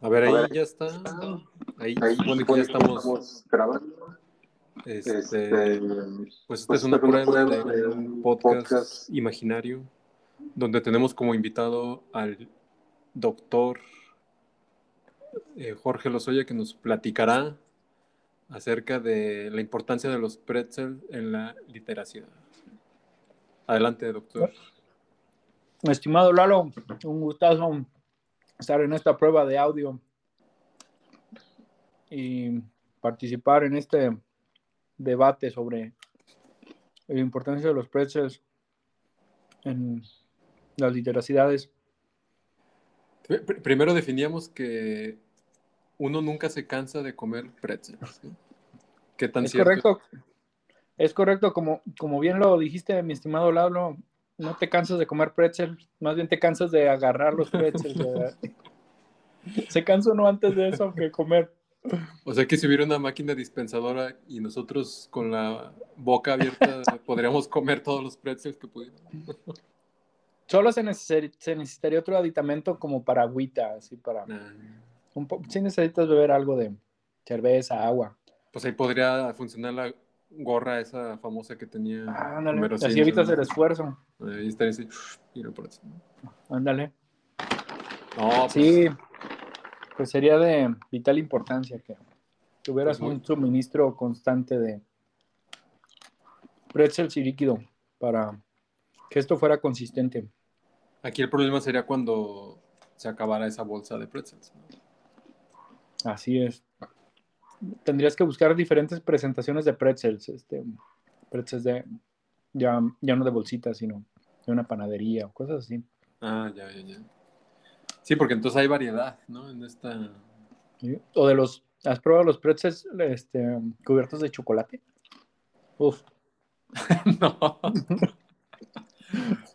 A ver, ahí ya está. Ahí, bueno, que ya estamos grabando. Este, este, pues esta es una prueba de un podcast imaginario donde tenemos como invitado al doctor eh, Jorge Lozoya que nos platicará acerca de la importancia de los pretzels en la literacia. Adelante, doctor. Estimado Lalo, un gustazo estar en esta prueba de audio y participar en este debate sobre la importancia de los pretzels en las literacidades. Primero definíamos que uno nunca se cansa de comer pretzels. ¿Qué tan es correcto. Es correcto, como, como bien lo dijiste, mi estimado Lalo, no te cansas de comer pretzels, más bien te cansas de agarrar los pretzels. se cansa uno antes de eso que comer. O sea que si hubiera una máquina dispensadora y nosotros con la boca abierta podríamos comer todos los pretzels que pudiéramos. Solo se, necesitaría otro aditamento como para agüita, así para... Ah. Un si necesitas beber algo de cerveza, agua. Pues ahí podría funcionar la gorra esa famosa que tenía. Ah, ándale, así evitas el esfuerzo. Ahí estaría así, por eso. Ándale. No, pues... Sí, pues sería de vital importancia que tuvieras pues un suministro constante de pretzels y líquido para que esto fuera consistente. Aquí el problema sería cuando se acabara esa bolsa de pretzels. Así es. Tendrías que buscar diferentes presentaciones de pretzels, este, pretzels de ya, ya no de bolsitas, sino de una panadería o cosas así. Ah, ya, ya, ya. Sí, porque entonces hay variedad, ¿no? En esta. O de los. ¿Has probado los pretzels este, cubiertos de chocolate? Uf. no.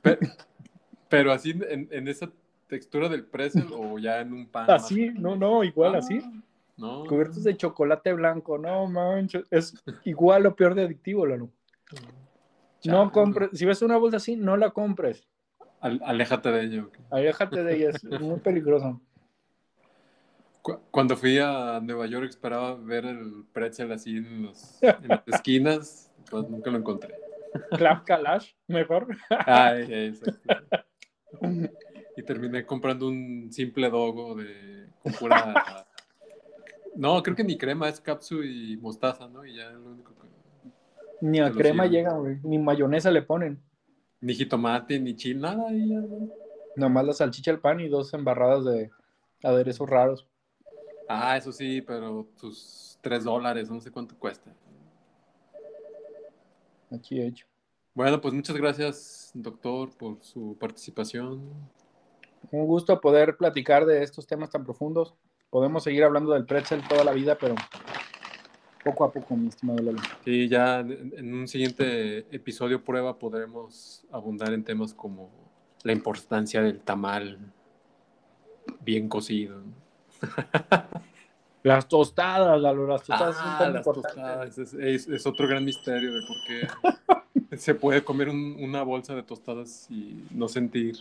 pero, así en, esa textura del pretzel o ya en un pan. Así, no, no, igual así. No. Cubiertos de chocolate blanco, no manches. Es igual o peor de adictivo, Lalo. No compres. Si ves una bolsa así, no la compres aléjate de ello. Aléjate de ella, es muy peligroso. Cuando fui a Nueva York esperaba ver el pretzel así en, las esquinas, pues nunca lo encontré. Clap Kalash, mejor. Ay, exacto. Y terminé comprando un simple dogo de con pura. No, creo que ni crema, es capsu y mostaza, ¿no? Y ya es lo único que. Ni a crema llega, güey. Ni mayonesa le ponen. Ni jitomate, ni chile, nada. Ahí Nomás la salchicha, el pan y dos embarradas de aderezos raros. Ah, eso sí, pero tus tres dólares, no sé cuánto cuesta. Aquí hecho. Bueno, pues muchas gracias, doctor, por su participación. Un gusto poder platicar de estos temas tan profundos. Podemos seguir hablando del pretzel toda la vida, pero poco a poco, mi estimado Lalo. Sí, ya en un siguiente episodio prueba podremos abundar en temas como la importancia del tamal bien cocido. Las tostadas, Lalo, las tostadas ah, las tostadas. Es, otro gran misterio de por qué se puede comer una bolsa de tostadas y no sentir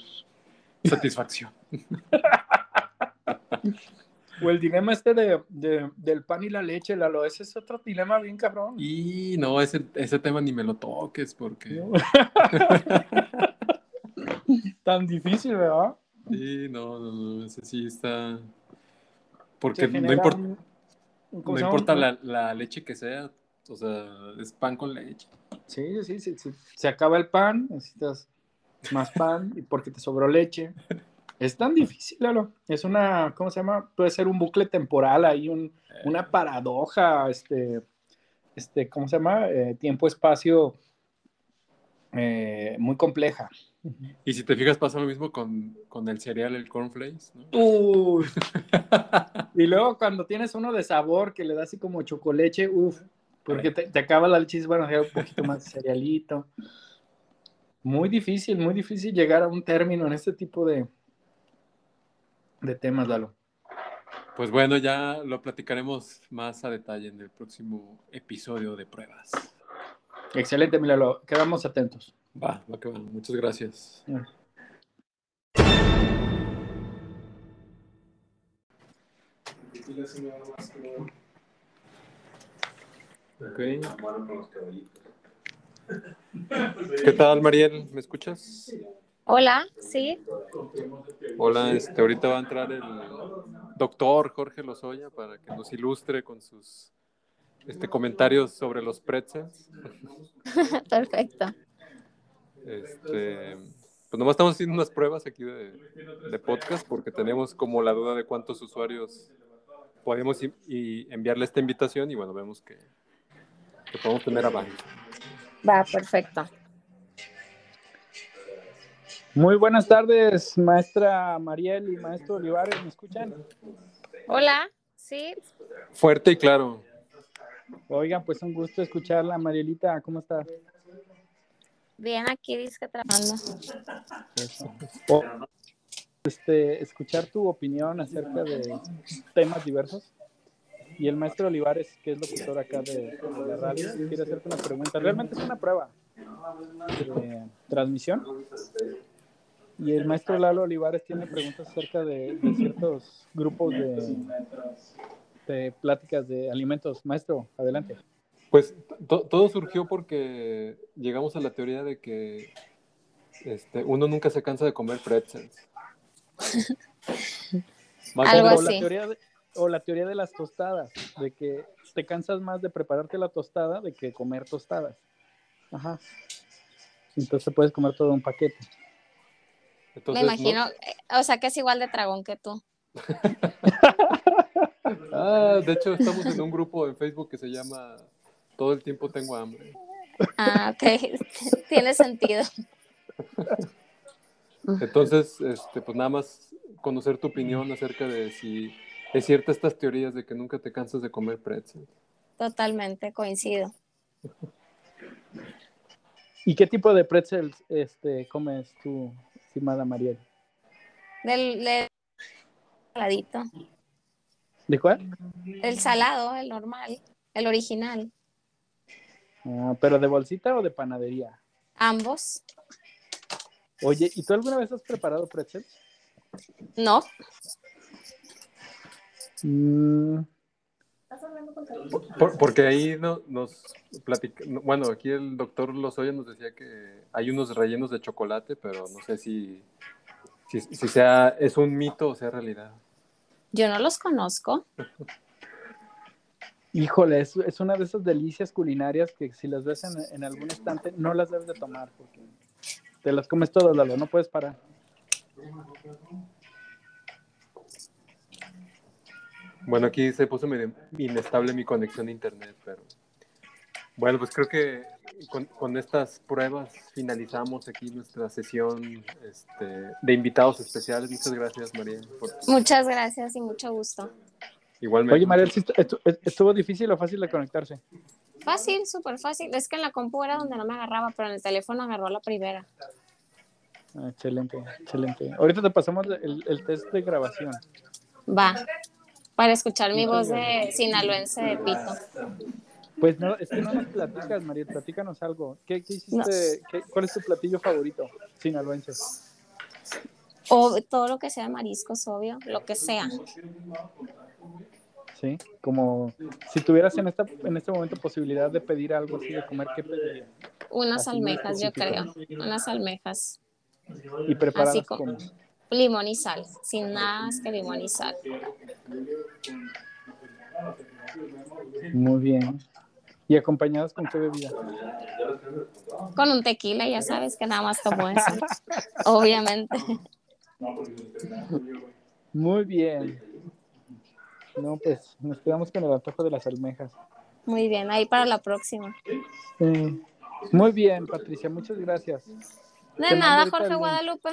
satisfacción. O el dilema este de, del pan y la leche, Lalo, ese es otro dilema bien cabrón. Y no, ese, ese tema ni me lo toques porque... Tan difícil, ¿verdad? Sí, no, no, no, ese sí está... Porque no importa, no importa la, la, leche que sea, o sea, es pan con leche. Sí, sí, sí, sí. Se acaba el pan, necesitas más pan y porque te sobró leche. Es tan difícil, Lalo. Es una, ¿cómo se llama? Puede ser un bucle temporal ahí, un, una paradoja, este, este, ¿cómo se llama? Eh, Tiempo-espacio eh, muy compleja. Y si te fijas, pasa lo mismo con, el cereal, el cornflakes. ¿no? y luego cuando tienes uno de sabor que le da así como chocolate, uff, porque te, acaba la leche, bueno, un poquito más cerealito. Muy difícil, muy difícil llegar a un término en este tipo de, de temas, Lalo. Pues bueno, ya lo platicaremos más a detalle en el próximo episodio de pruebas. Excelente, Milalo. Quedamos atentos. Va, va que va. Muchas gracias. Okay. ¿Qué tal, Mariel? ¿Me escuchas? Hola, sí. Hola, este, ahorita va a entrar el doctor Jorge Lozoya para que nos ilustre con sus este, comentarios sobre los pretzels. Perfecto. Este, pues nomás estamos haciendo unas pruebas aquí de, de podcast porque tenemos como la duda de cuántos usuarios podemos y, y enviarle esta invitación y bueno, vemos que, que podemos tener avance. Va, perfecto. Muy buenas tardes, maestra Mariel y maestro Olivares, ¿me escuchan? Hola, sí. Fuerte y claro. Oigan, pues un gusto escucharla, Marielita, ¿cómo está? Bien, aquí dice que trabajando. O- Este, escuchar tu opinión acerca de temas diversos. Y el maestro Olivares, que es locutor acá de, de la radio, quiere hacerte una pregunta. Realmente es una prueba de transmisión. Y el maestro Lalo Olivares tiene preguntas acerca de, de ciertos grupos de, de pláticas de alimentos. Maestro, adelante. Pues to- todo surgió porque llegamos a la teoría de que este, uno nunca se cansa de comer pretzels. Más Algo bien, o, la teoría de, o la teoría de las tostadas, de que te cansas más de prepararte la tostada de que comer tostadas. Ajá. Entonces puedes comer todo un paquete. Entonces, Me ¿no? imagino, eh, o sea que es igual de tragón que tú. Ah, de hecho, estamos en un grupo en Facebook que se llama Todo el tiempo tengo hambre. Ah, ok. Tiene sentido. Entonces, este, pues nada más conocer tu opinión acerca de si es cierta estas teorías de que nunca te cansas de comer pretzels. Totalmente coincido. ¿Y qué tipo de pretzels este, comes tú, estimada Mariel? Del, del saladito. ¿De cuál? El salado, el normal, el original. Ah, ¿Pero de bolsita o de panadería? Ambos. Oye, ¿y tú alguna vez has preparado pretzels? No. Mm, Por- porque ahí no, nos platica, no, bueno, aquí el doctor Lozoya nos decía que hay unos rellenos de chocolate, pero no sé si, si, si sea, es un mito o sea realidad. Yo no los conozco. híjole, es, es una de esas delicias culinarias que si las ves en, en algún estante, no las debes de tomar porque te las comes todas, Lalo, no puedes parar. Bueno, aquí se puso medio inestable mi conexión a internet, pero bueno, pues creo que con, con estas pruebas finalizamos aquí nuestra sesión este, de invitados especiales. Muchas gracias, María. por- Muchas gracias y mucho gusto. igualmente. Oye, Mariel, ¿sí estu- estu- ¿estuvo difícil o fácil de conectarse? Fácil, súper fácil. Es que en la compu era donde no me agarraba, pero en el teléfono agarró la primera. Ah, excelente, excelente. Ahorita te pasamos el, el test de grabación. Va. Para escuchar mi voz de sinaloense de pito. Pues no, es que no nos platicas, Mariel, platícanos algo. ¿Qué, qué hiciste? qué- ¿Cuál es tu platillo favorito sinaloense? O todo lo que sea mariscos, obvio, lo que sea. Sí, como si tuvieras en, esta, en este momento posibilidad de pedir algo así de comer, ¿qué pedirías? Unas Así almejas, yo creo. Unas almejas. Y preparadas Así como- como. Limón y sal. Sin nada más que limón y sal. Muy bien. ¿Y acompañadas con qué bebida? Con un tequila, ya sabes que nada más tomo eso. Obviamente. Muy bien. No, pues nos quedamos con el antojo de las almejas. Muy bien, ahí para la próxima. Sí. Muy bien, Patricia, muchas gracias. De Te nada, Jorge el- Guadalupe.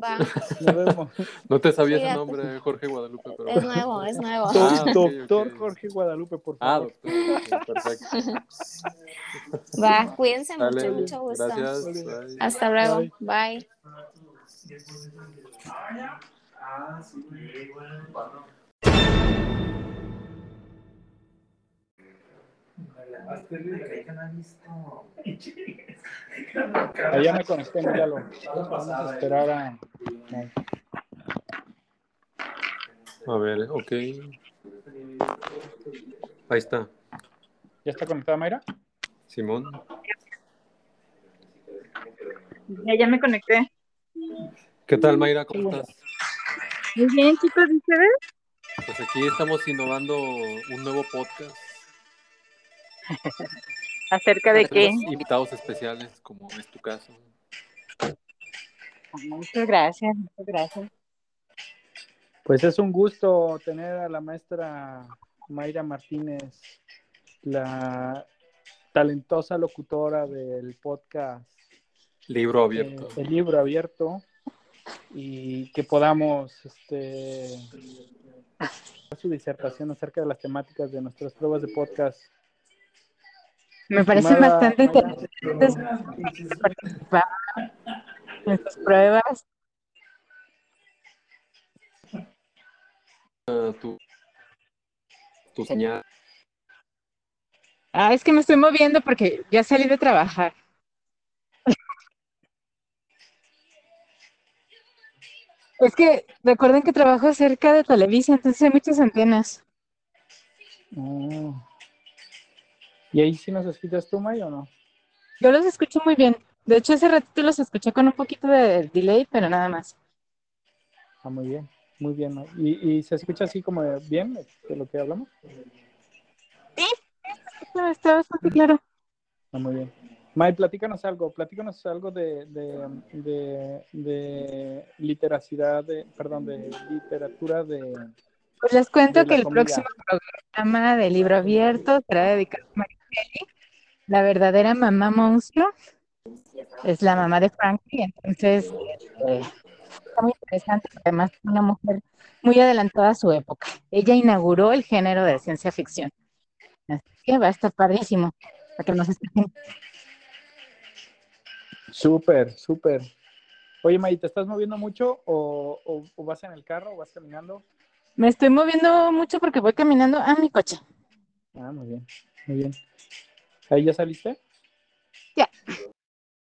Va, Nos vemos. No te sabía ese Cuídate. nombre, Jorge Guadalupe, pero... es nuevo, es nuevo. Ah, Doctor. Jorge Guadalupe, por Ah, favor. doctor. ok, perfecto. Va, cuídense mucho, Dale, mucho gusto. gracias. bye. Hasta luego. Bye. Allá me conecté, míralo. Vamos a esperar a. A ver, ok. Ahí está. ¿Ya está conectada Mayra? Simón. Ya, ya me conecté. ¿Qué tal, Mayra? ¿Cómo estás? Muy bien, chicos, ¿y ustedes? Pues aquí estamos innovando un nuevo podcast. ¿Acerca de qué? Invitados especiales, como es tu caso. Muchas gracias, muchas gracias. Pues es un gusto tener a la maestra Mayra Martínez, la talentosa locutora del podcast Libro abierto. eh, El Libro Abierto y que podamos este, hacer su disertación acerca de las temáticas de nuestras pruebas de podcast. Me parece Estimada bastante Mayra, interesante participar en sus pruebas. Ah, tu, tu señal. Ah, es que me estoy moviendo porque ya salí de trabajar. Es que recuerden que trabajo cerca de Televisa, entonces hay muchas antenas. Oh. ¿Y ahí sí nos escuchas tú, May, o no? Yo los escucho muy bien. De hecho, hace ratito los escuché con un poquito de delay, pero nada más. Ah, muy bien, muy bien. ¿Y, y se escucha así como bien de lo que hablamos? No, Está bastante claro. Ah, muy bien. May, platícanos algo, platícanos algo de, de, de, de literacidad, de, perdón, de literatura de... Pues les cuento que el comida. próximo programa de libro abierto será dedicado a Mary Shelley, la verdadera mamá monstruo. Es la mamá de Frankie, entonces eh, está muy interesante, además una mujer muy adelantada a su época. Ella inauguró el género de ciencia ficción. Así que va a estar padrísimo, para que nos escuchen. Súper, súper. Oye, May, ¿te estás moviendo mucho o, o- o vas en el carro o vas caminando? Me estoy moviendo mucho porque voy caminando a mi coche. Ah, muy bien, muy bien. ¿Ahí ya saliste? Ya.